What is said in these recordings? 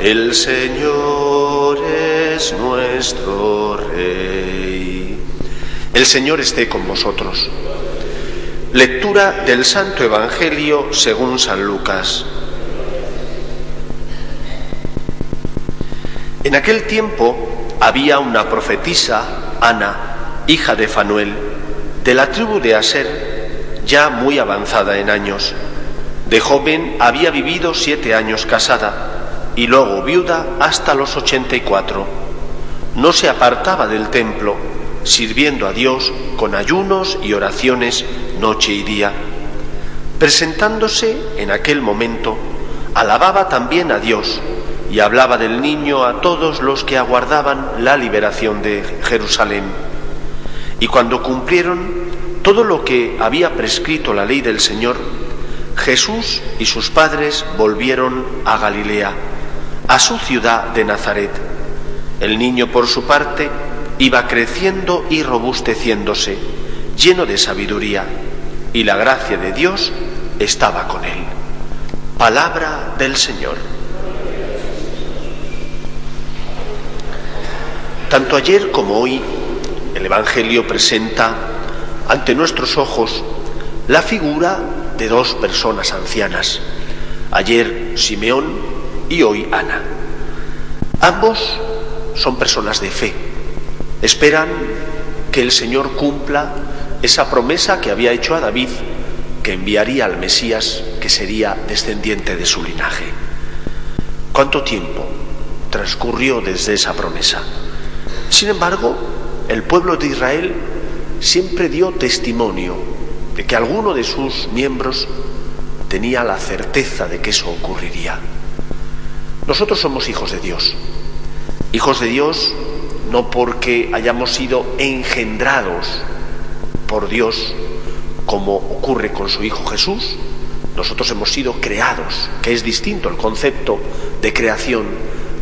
El Señor es nuestro Rey. El Señor esté con vosotros. Lectura del Santo Evangelio según San Lucas. En aquel tiempo había una profetisa, Ana, hija de Fanuel, de la tribu de Aser, ya muy avanzada en años. De joven había vivido siete años casada y luego viuda hasta los ochenta y cuatro. No se apartaba del templo, sirviendo a Dios con ayunos y oraciones noche y día. Presentándose en aquel momento, alababa también a Dios y hablaba del niño a todos los que aguardaban la liberación de Jerusalén. Y cuando cumplieron todo lo que había prescrito la ley del Señor, Jesús y sus padres volvieron a Galilea, a su ciudad de Nazaret. El niño, por su parte, iba creciendo y robusteciéndose, lleno de sabiduría, y la gracia de Dios estaba con él. Palabra del Señor. Tanto ayer como hoy el Evangelio presenta ante nuestros ojos la figura de dos personas ancianas, ayer Simeón y hoy Ana. Ambos son personas de fe, esperan que el Señor cumpla esa promesa que había hecho a David, que enviaría al Mesías que sería descendiente de su linaje. ¿Cuánto tiempo transcurrió desde esa promesa? Sin embargo, el pueblo de Israel siempre dio testimonio de que alguno de sus miembros tenía la certeza de que eso ocurriría. Nosotros somos hijos de Dios. Hijos de Dios no porque hayamos sido engendrados por Dios como ocurre con su Hijo Jesús, nosotros hemos sido creados, que es distinto el concepto de creación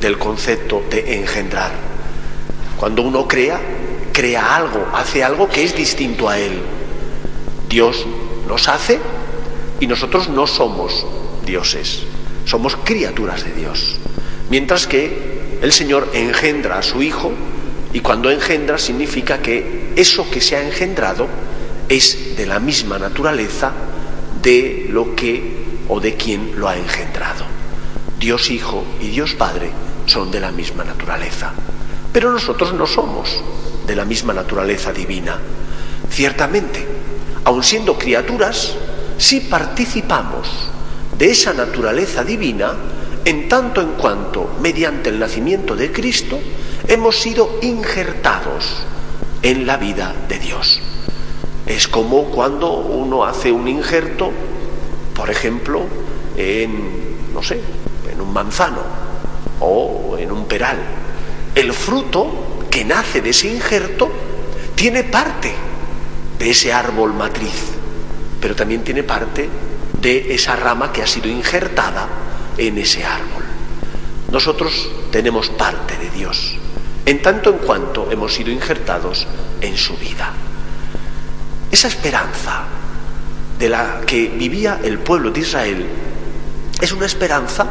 del concepto de engendrar. Cuando uno crea, crea algo, hace algo que es distinto a él. Dios nos hace y nosotros no somos dioses, somos criaturas de Dios. Mientras que el Señor engendra a su Hijo y cuando engendra significa que eso que se ha engendrado es de la misma naturaleza de lo que o de quien lo ha engendrado. Dios Hijo y Dios Padre son de la misma naturaleza. Pero nosotros no somos de la misma naturaleza divina. Ciertamente, aun siendo criaturas, sí participamos de esa naturaleza divina en tanto en cuanto, mediante el nacimiento de Cristo, hemos sido injertados en la vida de Dios. Es como cuando uno hace un injerto, por ejemplo, en, no sé, en un manzano o en un peral. El fruto que nace de ese injerto tiene parte de ese árbol matriz, pero también tiene parte de esa rama que ha sido injertada en ese árbol. Nosotros tenemos parte de Dios, en tanto en cuanto hemos sido injertados en su vida. Esa esperanza de la que vivía el pueblo de Israel es una esperanza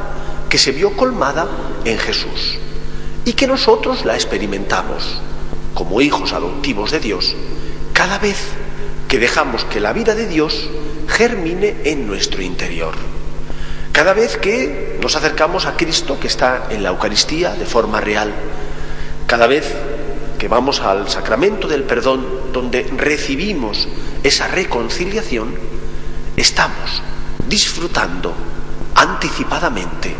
que se vio colmada en Jesús y que nosotros la experimentamos como hijos adoptivos de Dios cada vez que dejamos que la vida de Dios germine en nuestro interior. Cada vez que nos acercamos a Cristo que está en la Eucaristía de forma real, cada vez que vamos al sacramento del perdón, donde recibimos esa reconciliación, estamos disfrutando anticipadamente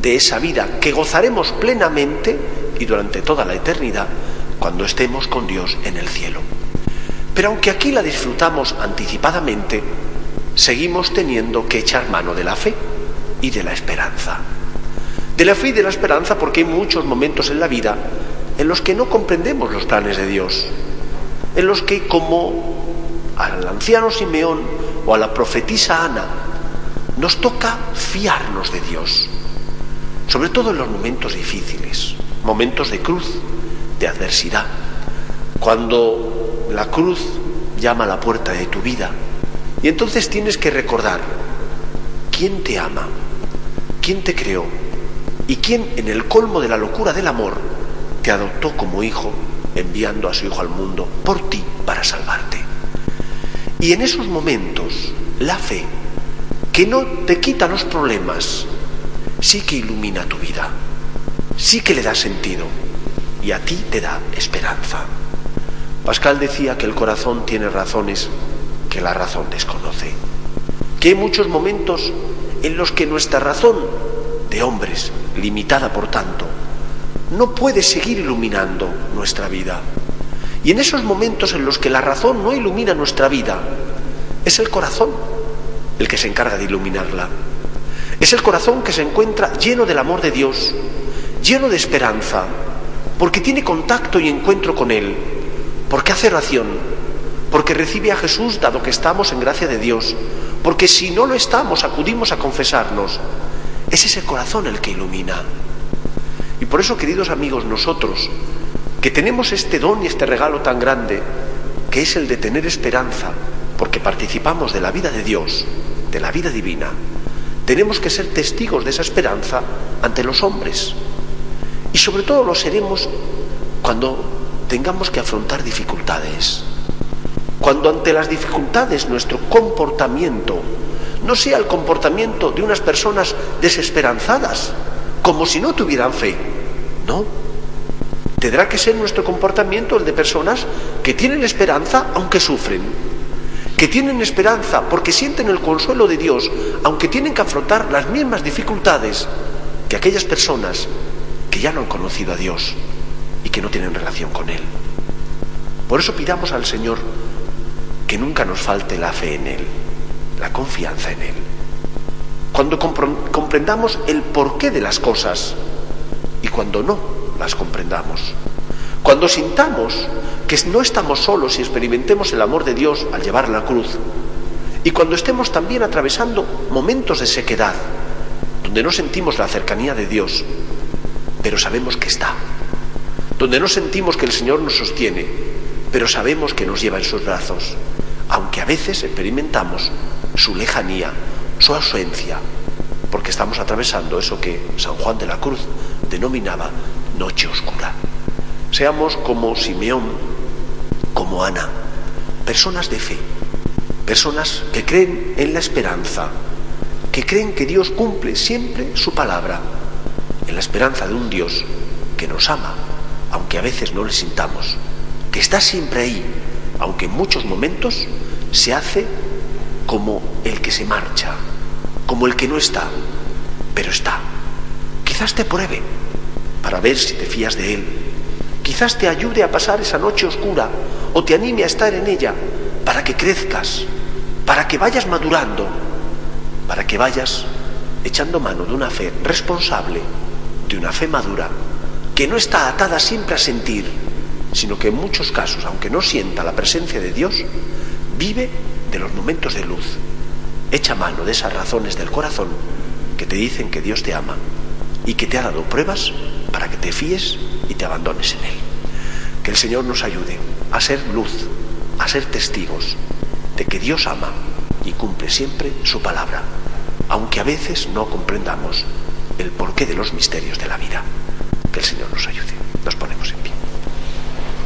de esa vida que gozaremos plenamente y durante toda la eternidad cuando estemos con Dios en el cielo. Pero aunque aquí la disfrutamos anticipadamente, seguimos teniendo que echar mano de la fe y de la esperanza. De la fe y de la esperanza porque hay muchos momentos en la vida en los que no comprendemos los planes de Dios, en los que como al anciano Simeón o a la profetisa Ana, nos toca fiarnos de Dios, sobre todo en los momentos difíciles, momentos de cruz, de adversidad, cuando la cruz llama a la puerta de tu vida y entonces tienes que recordar quién te ama, quién te creó y quién en el colmo de la locura del amor te adoptó como hijo enviando a su hijo al mundo por ti para salvarte. Y en esos momentos la fe, que no te quita los problemas, sí que ilumina tu vida, sí que le da sentido y a ti te da esperanza. Pascal decía que el corazón tiene razones que la razón desconoce, que hay muchos momentos en los que nuestra razón de hombres, limitada por tanto, no puede seguir iluminando nuestra vida. Y en esos momentos en los que la razón no ilumina nuestra vida, es el corazón el que se encarga de iluminarla. Es el corazón que se encuentra lleno del amor de Dios, lleno de esperanza, porque tiene contacto y encuentro con Él, porque hace oración, porque recibe a Jesús dado que estamos en gracia de Dios, porque si no lo estamos acudimos a confesarnos. Es ese corazón el que ilumina. Y por eso, queridos amigos, nosotros, que tenemos este don y este regalo tan grande, que es el de tener esperanza, porque participamos de la vida de Dios, de la vida divina, tenemos que ser testigos de esa esperanza ante los hombres. Y sobre todo lo seremos cuando tengamos que afrontar dificultades. Cuando ante las dificultades nuestro comportamiento no sea el comportamiento de unas personas desesperanzadas, como si no tuvieran fe. No. Tendrá que ser nuestro comportamiento el de personas que tienen esperanza aunque sufren, que tienen esperanza porque sienten el consuelo de Dios, aunque tienen que afrontar las mismas dificultades que aquellas personas que ya no han conocido a Dios y que no tienen relación con Él. Por eso pidamos al Señor que nunca nos falte la fe en Él, la confianza en Él. Cuando comprendamos el porqué de las cosas y cuando no las comprendamos. Cuando sintamos que no estamos solos y experimentemos el amor de Dios al llevar la cruz. Y cuando estemos también atravesando momentos de sequedad, donde no sentimos la cercanía de Dios, pero sabemos que está. Donde no sentimos que el Señor nos sostiene, pero sabemos que nos lleva en sus brazos, aunque a veces experimentamos su lejanía, su ausencia, porque estamos atravesando eso que San Juan de la Cruz denominaba noche oscura. Seamos como Simeón, como Ana, personas de fe, personas que creen en la esperanza, que creen que Dios cumple siempre su palabra en la esperanza de un Dios que nos ama, aunque a veces no le sintamos, que está siempre ahí, aunque en muchos momentos se hace como el que se marcha, como el que no está, pero está. Quizás te pruebe para ver si te fías de Él. Quizás te ayude a pasar esa noche oscura o te anime a estar en ella para que crezcas, para que vayas madurando, para que vayas echando mano de una fe responsable de una fe madura que no está atada siempre a sentir, sino que en muchos casos, aunque no sienta la presencia de Dios, vive de los momentos de luz. Echa mano de esas razones del corazón que te dicen que Dios te ama y que te ha dado pruebas para que te fíes y te abandones en Él. Que el Señor nos ayude a ser luz, a ser testigos de que Dios ama y cumple siempre su palabra, aunque a veces no comprendamos el porqué de los misterios de la vida. Que el Señor nos ayude.